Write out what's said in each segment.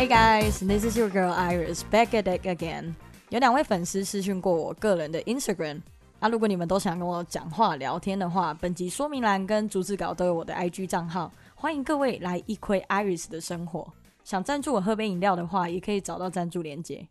Hey guys, this is your girl Iris back at it again. 有两位粉丝私讯过我个人的 Instagram，啊，如果你们都想跟我讲话聊天的话，本集说明栏跟逐字稿都有我的 IG 账号，欢迎各位来一窥 Iris 的生活。想赞助我喝杯饮料的话，也可以找到赞助链接。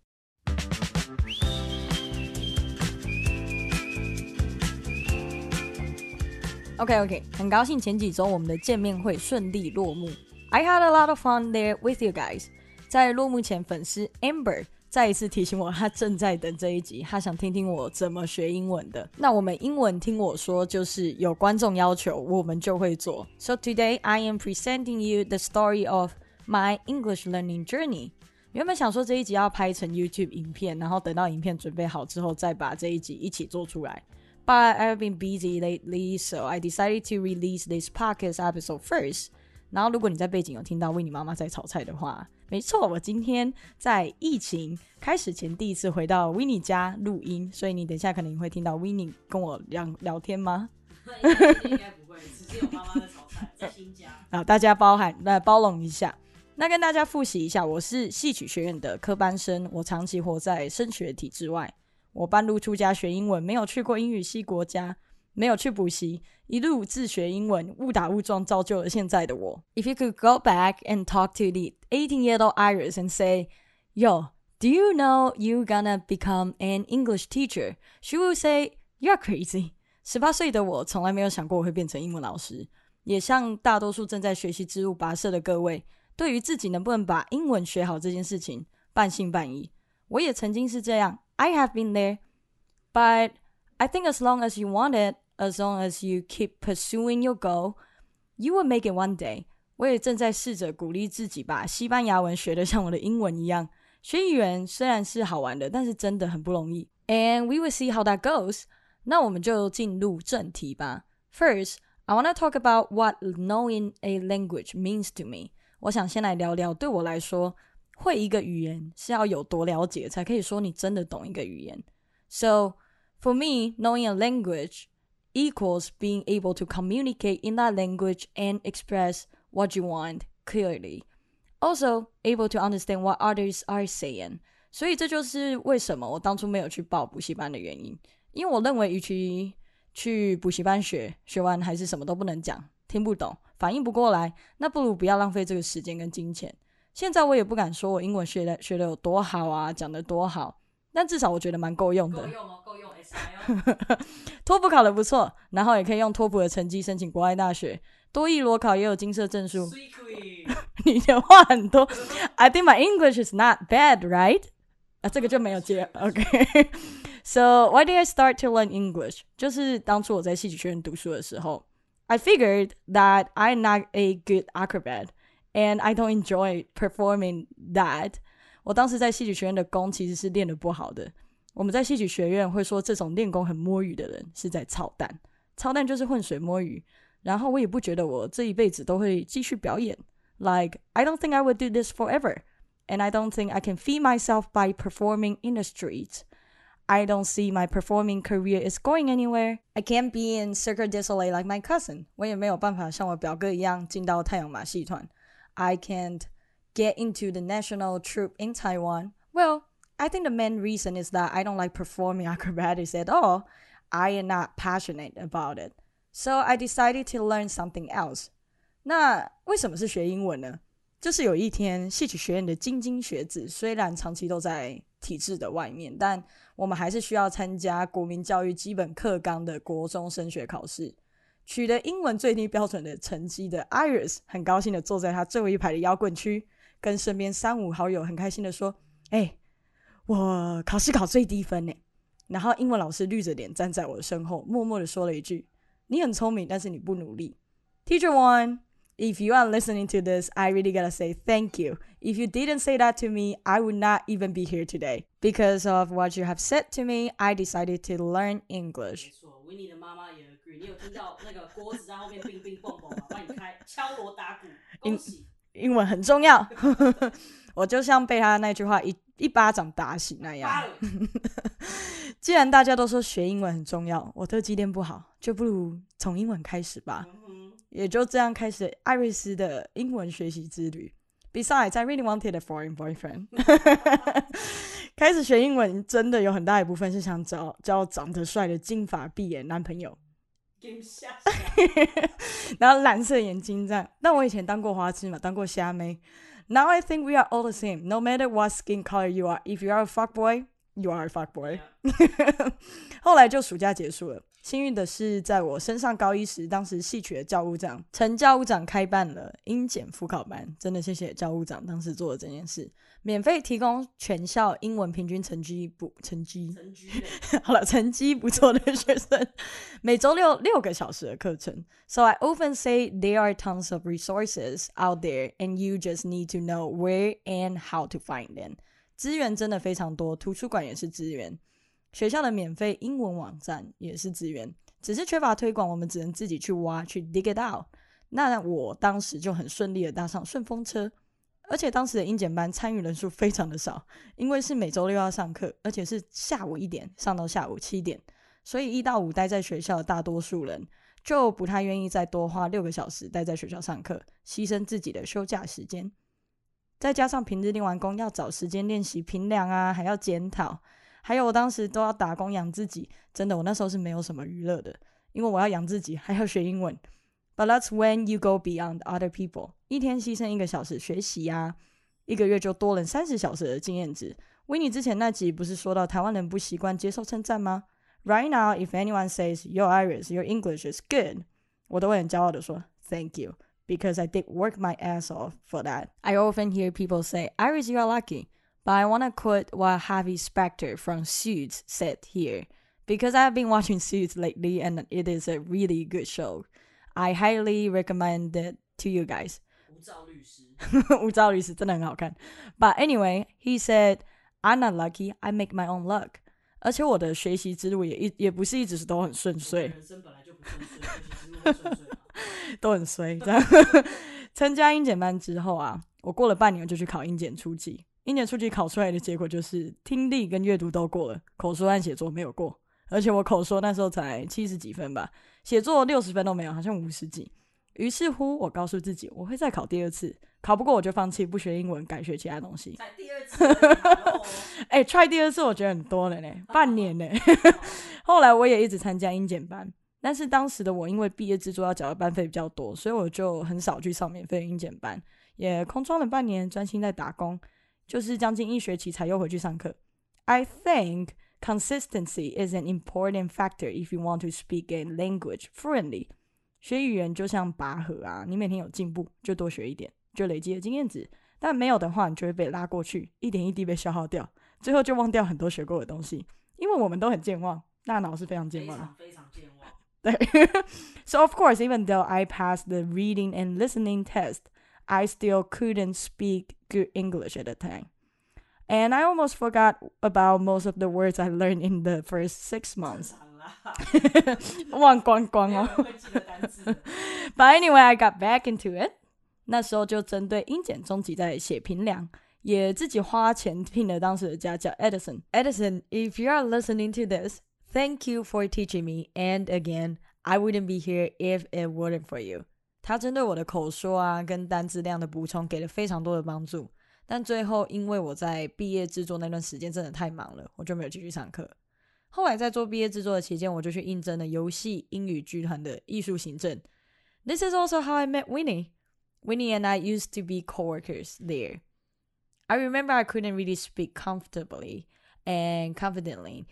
OK OK，很高兴前几周我们的见面会顺利落幕。I had a lot of fun there with you guys。在落幕前，粉丝 Amber 再一次提醒我，他正在等这一集，他想听听我怎么学英文的。那我们英文听我说，就是有观众要求，我们就会做。So today I am presenting you the story of my English learning journey。原本想说这一集要拍成 YouTube 影片，然后等到影片准备好之后，再把这一集一起做出来。But I've been busy lately, so I decided to release this podcast episode first. 然后，如果你在背景有听到维尼妈妈在炒菜的话，没错，我今天在疫情开始前第一次回到维尼家录音，所以你等一下可能会听到维尼跟我聊聊天吗？应该不会，只是有妈妈在炒菜，在新家。啊，大家包涵来包容一下。那跟大家复习一下，我是戏曲学院的科班生，我长期活在升学体制外。我半路出家学英文，没有去过英语系国家，没有去补习，一路自学英文，误打误撞造就了现在的我。If you could go back and talk to the 18-year-old Iris and say, "Yo, do you know you gonna become an English teacher?" She will say, "You're crazy." 十八岁的我从来没有想过我会变成英文老师，也像大多数正在学习之路跋涉的各位，对于自己能不能把英文学好这件事情半信半疑。我也曾经是这样。I have been there, but I think as long as you want it, as long as you keep pursuing your goal, you will make it one day. 我也正在试着鼓励自己把西班牙文学得像我的英文一样。学语言虽然是好玩的，但是真的很不容易。And we will see how that goes. 那我们就进入正题吧。First, I want to talk about what knowing a language means to me. 我想先来聊聊对我来说会一个语言是要有多了解，才可以说你真的懂一个语言。So for me, knowing a language equals being able to communicate in that language and express what you want clearly. Also, able to understand what others are saying. 所以这就是为什么我当初没有去报补习班的原因。因为我认为，与其去补习班学，学完还是什么都不能讲，听不懂，反应不过来，那不如不要浪费这个时间跟金钱。现在我也不敢说我英文学的学的有多好啊，讲的多好，但至少我觉得蛮够用的。够用哦，够用 S I 哦。 托福考的不错，然后也可以用托福的成绩申请国外大学。多益裸考也有金色证书。你的话很多。I think my English is not bad, right？啊，这个就没有接。OK。So why did I start to learn English？就是当初我在戏剧学院读书的时候，I figured that I'm not a good acrobat。and I don't enjoy performing that。我当时在戏剧学院的功其实是练得不好的。我们在戏曲学院会说，这种练功很摸鱼的人是在操蛋，操蛋就是浑水摸鱼。然后我也不觉得我这一辈子都会继续表演。Like I don't think I would do this forever, and I don't think I can feed myself by performing in the streets. I don't see my performing career is going anywhere. I can't be in Cirque du Soleil like my cousin. 我也没有办法像我表哥一样进到太阳马戏团。I can't get into the national troupe in Taiwan? Well, I think the main reason is that I don't like performing acrobatics at all. I am not passionate about it. So I decided to learn something else. 那为什么是学英文呢？就是有一天，戏曲学院的菁菁学子虽然长期都在体制的外面，但我们还是需要参加国民教育基本课纲的国中升学考试。取得英文最低标准的成绩的 Iris 很高兴的坐在他最后一排的摇滚区，跟身边三五好友很开心的说：“哎， 我考试考最低分呢。”然后英文老师绿着脸站在我的身后，默默的说了一句：“你很聪明，但是你不努力。” Teacher one, if you are listening to this, I really gotta say thank you. If you didn't say that to me, I would not even be here today. Because of what you have said to me, I decided to learn English. 没错，维尼的妈妈也 agree。你有听到那个锅子在后面乒乒乓乓吗？帮你开敲锣打鼓，恭喜！英文很重要，我就像被他那句话一一巴掌打醒那样。既然大家都说学英文很重要，我特技练不好，就不如从英文开始吧。也就这样开始艾瑞斯的英文学习之旅。Besides, I really wanted a foreign boyfriend. 开始学英文真的有很大一部分是想找找长得帅的金发碧眼男朋友，然后蓝色眼睛这样。但我以前当过花痴嘛，当过虾妹。Now I think we are all the same. No matter what skin color you are, if you are a fuck boy, you are a fuck boy. 后来就暑假结束了。幸运的是，在我升上高一时，当时系曲的教务长陈教务长开办了英检辅考班，真的谢谢教务长当时做的这件事，免费提供全校英文平均成绩不成绩，好了，成绩不错的学生，每周六六个小时的课程。So I often say there are tons of resources out there, and you just need to know where and how to find them。资源真的非常多，图书馆也是资源。学校的免费英文网站也是资源，只是缺乏推广，我们只能自己去挖去 dig it out。那我当时就很顺利的搭上顺风车，而且当时的英检班参与人数非常的少，因为是每周六要上课，而且是下午一点上到下午七点，所以一到五待在学校的大多数人就不太愿意再多花六个小时待在学校上课，牺牲自己的休假时间，再加上平日练完功要找时间练习评量啊，还要检讨。还有，我当时都要打工养自己，真的，我那时候是没有什么娱乐的，因为我要养自己，还要学英文。But that's when you go beyond other people。一天牺牲一个小时学习呀，一个月就多了三十小时的经验值。维尼之前那集不是说到台湾人不习惯接受称赞吗？Right now, if anyone says your Irish, your English is good，我都会很骄傲的说 Thank you, because I did work my ass off for that. I often hear people say, Irish, you are lucky. But I want to quote what Harvey Specter from Suits said here, because I've been watching Suits lately and it is a really good show. I highly recommend it to you guys. 无照律师，无照律师真的很好看。But anyway, he said, "I'm not lucky. I make my own luck." 而且我的学习之路也一也不是一直都很顺遂，人生本来就不顺遂，学习之路很顺遂都很衰。这样，参加英检班之后啊，我过了半年就去考英检初级。 英年初级考出来的结果就是听力跟阅读都过了，口说和写作没有过。而且我口说那时候才七十几分吧，写作六十分都没有，好像五十几。于是乎，我告诉自己我会再考第二次，考不过我就放弃，不学英文，改学其他东西。才第二次，哎，try 第二次我觉得很多了呢，半年呢。后来我也一直参加英检班，但是当时的我因为毕业制作要缴的班费比较多，所以我就很少去上免费英检班，也空窗了半年，专心在打工。就是将近一学期才又回去上课。I think consistency is an important factor if you want to speak a language fluently。学语言就像拔河啊，你每天有进步就多学一点，就累积了经验值。但没有的话，你就会被拉过去，一点一滴被消耗掉，最后就忘掉很多学过的东西。因为我们都很健忘，大脑是非常健忘的，非常健忘。对，So of course, even though I passed the reading and listening test. I still couldn't speak good English at the time. And I almost forgot about most of the words I learned in the first six months. 忘光光哦。But anyway, I got back into it. 那时候就针对英检中级在写评量，也自己花钱聘了当时的家教 Edison。Edison, if you are listening to this, thank you for teaching me. And again, I wouldn't be here if it wasn't for you. 他针对我的口说啊跟单字量的补充给了非常多的帮助，但最后因为我在毕业制作那段时间真的太忙了，我就没有继续上课。后来在做毕业制作的期间，我就去应征了游戏英语剧团的艺术行政。This is also how I met Winnie. Winnie and I used to be coworkers there. I remember I couldn't really speak comfortably and confidently.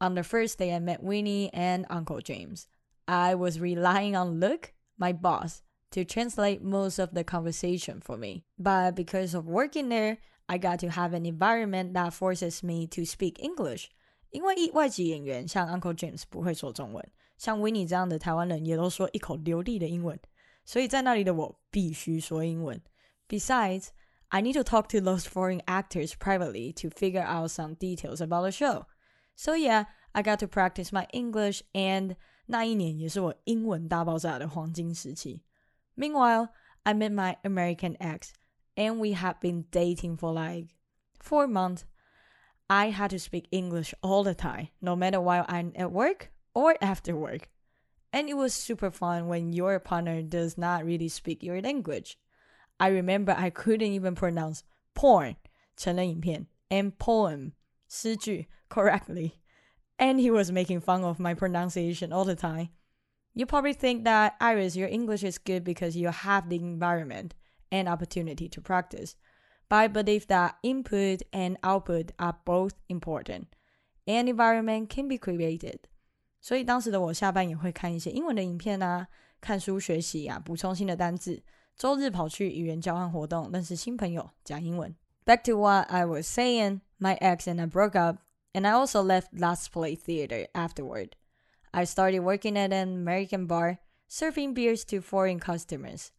On the first day I met Winnie and Uncle James, I was relying on Luke, my boss, to translate most of the conversation for me. But because of working there, I got to have an environment that forces me to speak English. 因为外籍演员像 Uncle James 不会说中文，像 Winnie 这样的台湾人也都说一口流利的英文，所以在那里的我必须说英文。Besides, I need to talk to those foreign actors privately to figure out some details about the show. So yeah, I got to practice my English and 那一年也是我英文大爆炸的黄金时期。 Meanwhile, I met my American ex, and we had been dating for like four months. I had to speak English all the time, no matter while I'm at work or after work. And it was super fun when your partner does not really speak your language. I remember I couldn't even pronounce porn 成人影片 and poem 诗句 correctly. And he was making fun of my pronunciation all the time. You probably think that Iris, your English is good because you have the environment and opportunity to practice. But I believe that input and output are both important. And environment can be created. 所以当时的我下班也会看一些英文的影片啊，看书学习啊，补充新的单字。周日跑去语言交换活动，认识新朋友，讲英文。Back to what I was saying, my ex and I broke up, and I also left Last Play Theater afterward. I started working at an American bar, serving beers to foreign customers.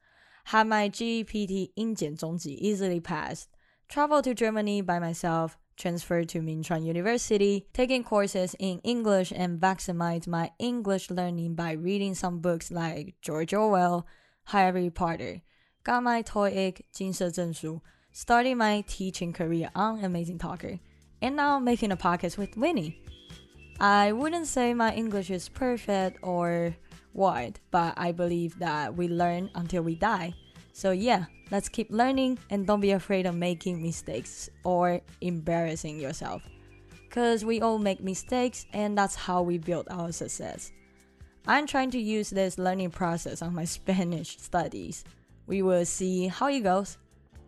Had my GEPT 英检中级 easily passed. Traveled to Germany by myself, transferred to Ming Chuan University, taking courses in English and maximized my English learning by reading some books like George Orwell, Harry Potter. Got my TOEIC 金色证书, started my teaching career on Amazing Talker, and now making a podcast with Winnie. I wouldn't say my English is perfect or what, but I believe that we learn until we die. So yeah, let's keep learning and don't be afraid of making mistakes or embarrassing yourself. Cause we all make mistakes and that's how we build our success. I'm trying to use this learning process on my Spanish studies. We will see how it goes.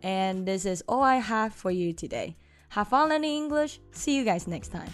And this is all I have for you today. Have fun learning English. See you guys next time.